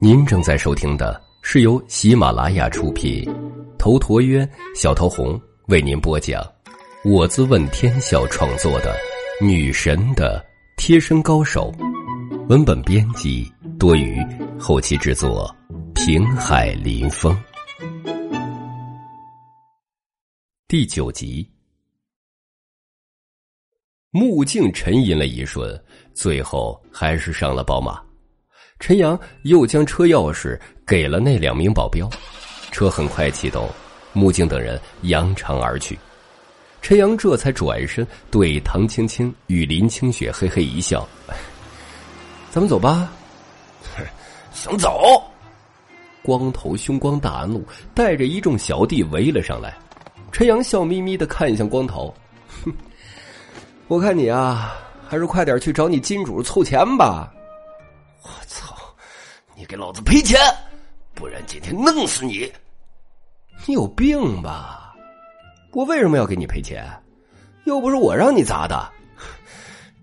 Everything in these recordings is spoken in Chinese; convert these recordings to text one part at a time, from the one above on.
您正在收听的是由喜马拉雅出品，头陀渊、小桃红为您播讲，我自问天笑创作的《女神的贴身高手》，文本编辑多余，后期制作平海林风，第九集。木镜沉吟了一瞬，最后还是上了宝马。陈阳又将车钥匙给了那两名保镖，车很快启动，木镜等人扬长而去。陈阳这才转身对唐青青与林清雪嘿嘿一笑：“咱们走吧。”想走？光头凶光大怒，带着一众小弟围了上来。陈阳笑眯眯的看向光头：“哼，我看你啊，还是快点去找你金主凑钱吧。”我操！你给老子赔钱，不然今天弄死你！你有病吧？我为什么要给你赔钱？又不是我让你砸的！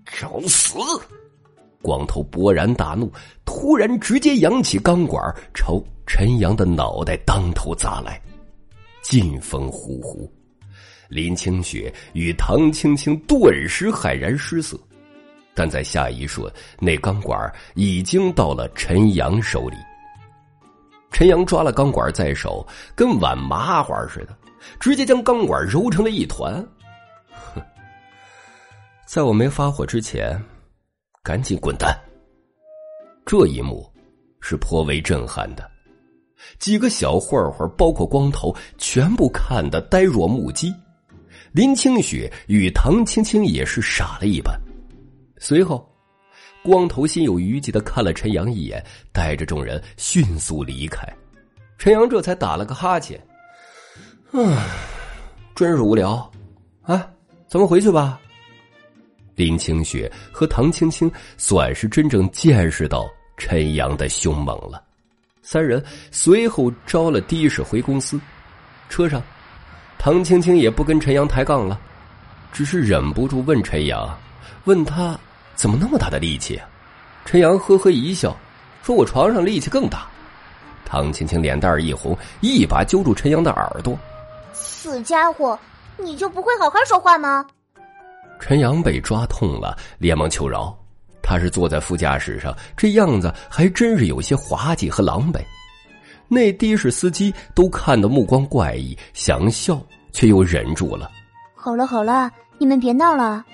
找死！光头勃然大怒，突然直接扬起钢管朝陈阳的脑袋当头砸来，劲风呼呼。林清雪与唐青青顿时骇然失色。但在下一瞬，那钢管已经到了陈阳手里。陈阳抓了钢管在手，跟碗麻花似的，直接将钢管揉成了一团。哼，在我没发火之前，赶紧滚蛋！这一幕是颇为震撼的，几个小混混，包括光头，全部看得呆若木鸡。林清雪与唐青青也是傻了一般。随后，光头心有余悸的看了陈阳一眼，带着众人迅速离开。陈阳这才打了个哈欠，嗯，真是无聊。啊，咱们回去吧。林清雪和唐青青算是真正见识到陈阳的凶猛了。三人随后招了的士回公司。车上，唐青青也不跟陈阳抬杠了，只是忍不住问陈阳，问他。怎么那么大的力气啊？陈阳呵呵一笑，说：“我床上力气更大。”唐青青脸蛋一红，一把揪住陈阳的耳朵：“死家伙，你就不会好好说话吗？”陈阳被抓痛了，连忙求饶。他是坐在副驾驶上，这样子还真是有些滑稽和狼狈。那的士司机都看得目光怪异，想笑却又忍住了。好了好了，你们别闹了。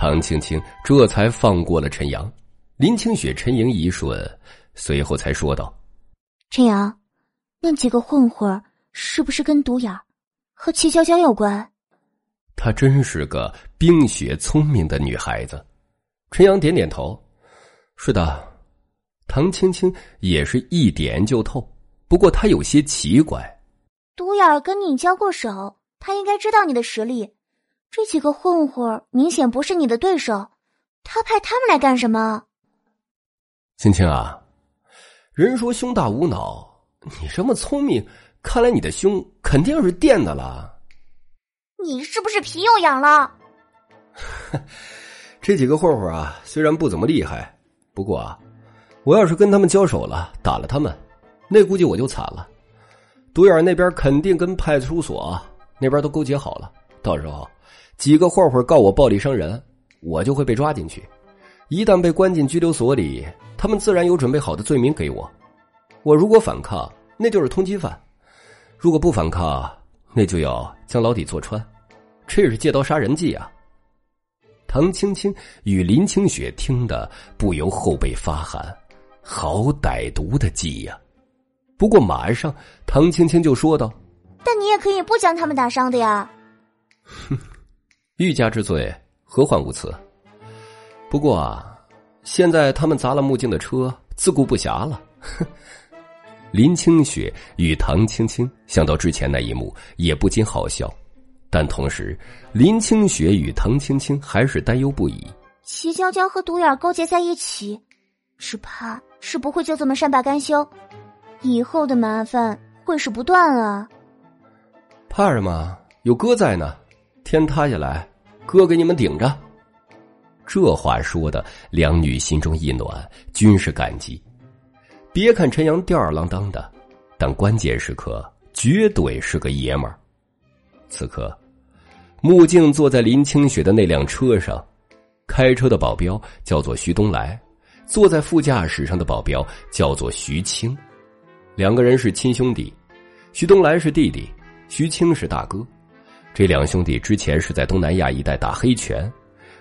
唐青青这才放过了陈阳，林清雪沉吟一瞬，随后才说道：“陈阳，那几个混混是不是跟独眼和齐娇娇有关？”她真是个冰雪聪明的女孩子。陈阳点点头：“是的。”唐青青也是一点就透，不过她有些奇怪：“独眼跟你交过手，他应该知道你的实力。”这几个混混明显不是你的对手，他派他们来干什么？青青啊，人说胸大无脑，你这么聪明，看来你的胸肯定是垫的了。你是不是皮又痒了？这几个混混啊，虽然不怎么厉害，不过啊，我要是跟他们交手了，打了他们，那估计我就惨了。独眼那边肯定跟派出所那边都勾结好了，到时候。几个混混告我暴力伤人，我就会被抓进去。一旦被关进拘留所里，他们自然有准备好的罪名给我。我如果反抗，那就是通缉犯；如果不反抗，那就要将牢底坐穿。这是借刀杀人计啊！唐青青与林清雪听得不由后背发寒，好歹毒的计呀！不过马上，唐青青就说道：“但你也可以不将他们打伤的呀。”哼。欲加之罪，何患无辞？不过啊，现在他们砸了木镜的车，自顾不暇了。林清雪与唐青青想到之前那一幕，也不禁好笑，但同时，林清雪与唐青青还是担忧不已。齐娇娇和独眼勾结在一起，只怕是不会就这么善罢甘休，以后的麻烦会是不断啊！怕什么？有哥在呢，天塌下来。哥给你们顶着。这话说的，两女心中一暖，均是感激。别看陈阳吊儿郎当的，但关键时刻绝对是个爷们儿。此刻，穆静坐在林清雪的那辆车上，开车的保镖叫做徐东来，坐在副驾驶上的保镖叫做徐青，两个人是亲兄弟，徐东来是弟弟，徐青是大哥。这两兄弟之前是在东南亚一带打黑拳。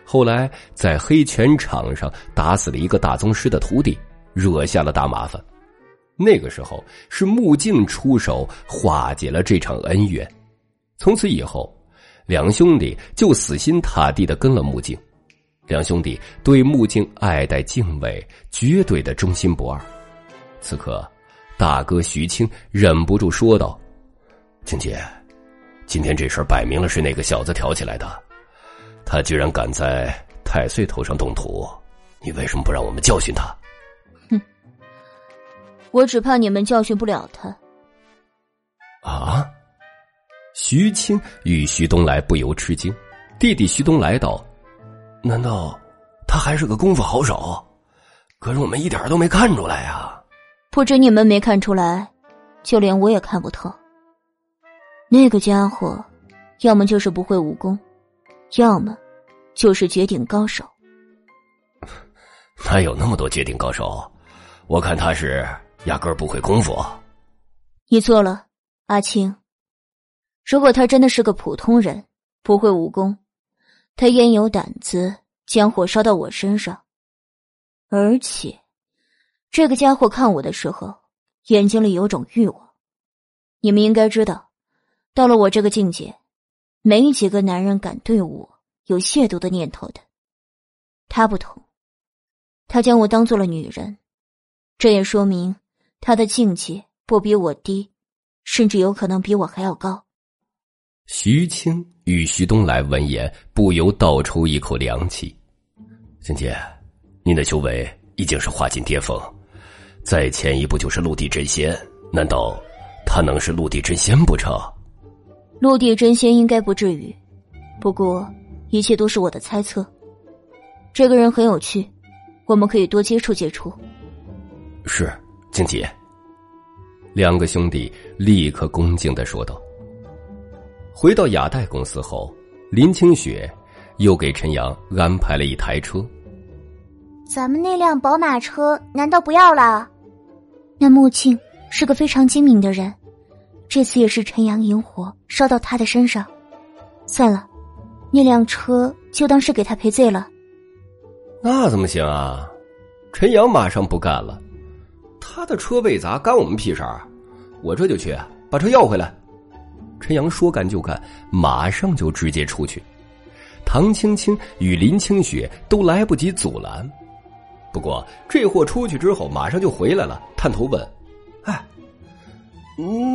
后来在黑拳场上打死了一个大宗师的徒弟，惹下了大麻烦。那个时候是穆静出手化解了这场恩怨。从此以后，两兄弟就死心塌地的跟了穆静。两兄弟对穆静爱戴敬畏，绝对的忠心不二。此刻，大哥徐青忍不住说道：“青姐，今天这事儿摆明了是那个小子挑起来的。”他居然敢在太岁头上动土，你为什么不让我们教训他？哼，我只怕你们教训不了他。啊！徐青与徐东来不由吃惊，弟弟徐东来道：“难道他还是个功夫好手？可是我们一点都没看出来呀！不止你们没看出来，就连我也看不透。那个家伙，要么就是不会武功。”要么，就是绝顶高手。哪有那么多绝顶高手？我看他是压根儿不会功夫。你错了，阿青。如果他真的是个普通人，不会武功，他焉有胆子将火烧到我身上？而且，这个家伙看我的时候，眼睛里有种欲望。你们应该知道，到了我这个境界。没几个男人敢对我有亵渎的念头的，他不同，他将我当做了女人，这也说明他的境界不比我低，甚至有可能比我还要高。徐青与徐东来闻言不由倒抽一口凉气。青姐，您的修为已经是化境巅峰，再前一步就是陆地真仙，难道他能是陆地真仙不成？陆地真仙应该不至于，不过一切都是我的猜测。这个人很有趣，我们可以多接触接触。是，静姐。两个兄弟立刻恭敬的说道。回到雅代公司后，林清雪又给陈阳安排了一台车。咱们那辆宝马车难道不要了？那穆庆是个非常精明的人。这次也是陈阳引火烧到他的身上，算了，那辆车就当是给他赔罪了。那怎么行啊？陈阳马上不干了，他的车被砸，干我们屁事儿？我这就去把车要回来。陈阳说干就干，马上就直接出去。唐青青与林清雪都来不及阻拦，不过这货出去之后马上就回来了，探头问：“哎。”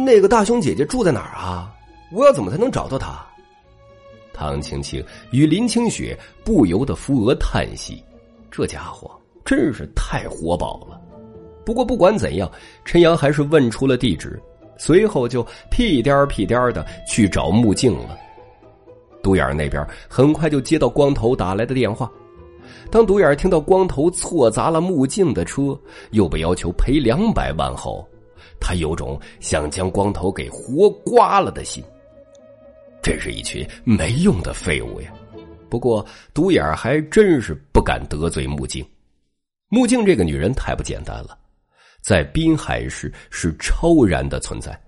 那个大胸姐姐住在哪儿啊？我要怎么才能找到她？唐青青与林清雪不由得扶额叹息：“这家伙真是太活宝了。”不过不管怎样，陈阳还是问出了地址，随后就屁颠儿屁颠儿的去找穆静了。独眼那边很快就接到光头打来的电话。当独眼听到光头错砸了穆静的车，又被要求赔两百万后。他有种想将光头给活刮了的心。真是一群没用的废物呀！不过独眼还真是不敢得罪穆静。穆静这个女人太不简单了，在滨海市是超然的存在，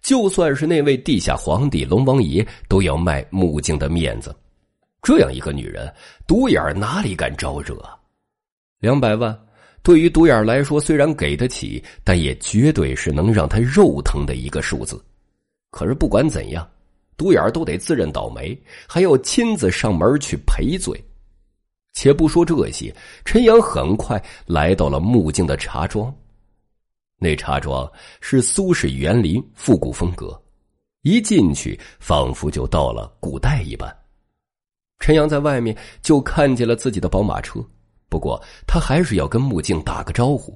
就算是那位地下皇帝龙王爷都要卖穆静的面子。这样一个女人，独眼哪里敢招惹？两百万。对于独眼来说，虽然给得起，但也绝对是能让他肉疼的一个数字。可是不管怎样，独眼都得自认倒霉，还要亲自上门去赔罪。且不说这些，陈阳很快来到了木镜的茶庄。那茶庄是苏式园林复古风格，一进去仿佛就到了古代一般。陈阳在外面就看见了自己的宝马车。不过，他还是要跟木镜打个招呼。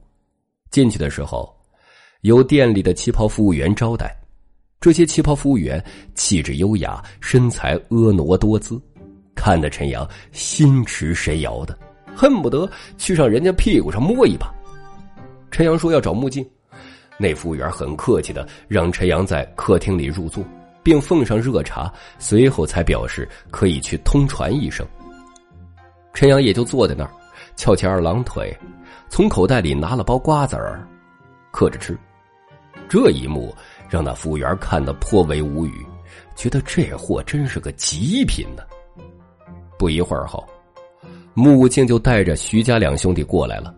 进去的时候，有店里的旗袍服务员招待。这些旗袍服务员气质优雅，身材婀娜多姿，看得陈阳心驰神摇的，恨不得去上人家屁股上摸一把。陈阳说要找木镜，那服务员很客气的让陈阳在客厅里入座，并奉上热茶，随后才表示可以去通传一声。陈阳也就坐在那儿，翘起二郎腿，从口袋里拿了包瓜子儿，嗑着吃。这一幕让那服务员看得颇为无语，觉得这货真是个极品呢。不一会儿后，木镜就带着徐家两兄弟过来了。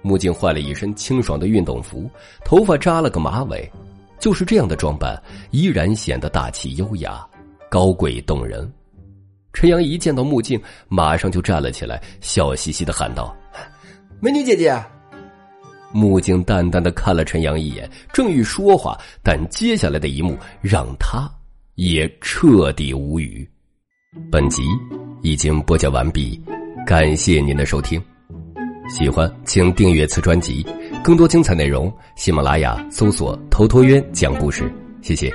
木镜换了一身清爽的运动服，头发扎了个马尾，就是这样的装扮，依然显得大气优雅、高贵动人。陈阳一见到木镜，马上就站了起来，笑嘻嘻的喊道：“美女姐姐！”木镜淡淡的看了陈阳一眼，正欲说话，但接下来的一幕让他也彻底无语。本集已经播讲完毕，感谢您的收听。喜欢请订阅此专辑，更多精彩内容，喜马拉雅搜索“头陀渊讲故事”。谢谢。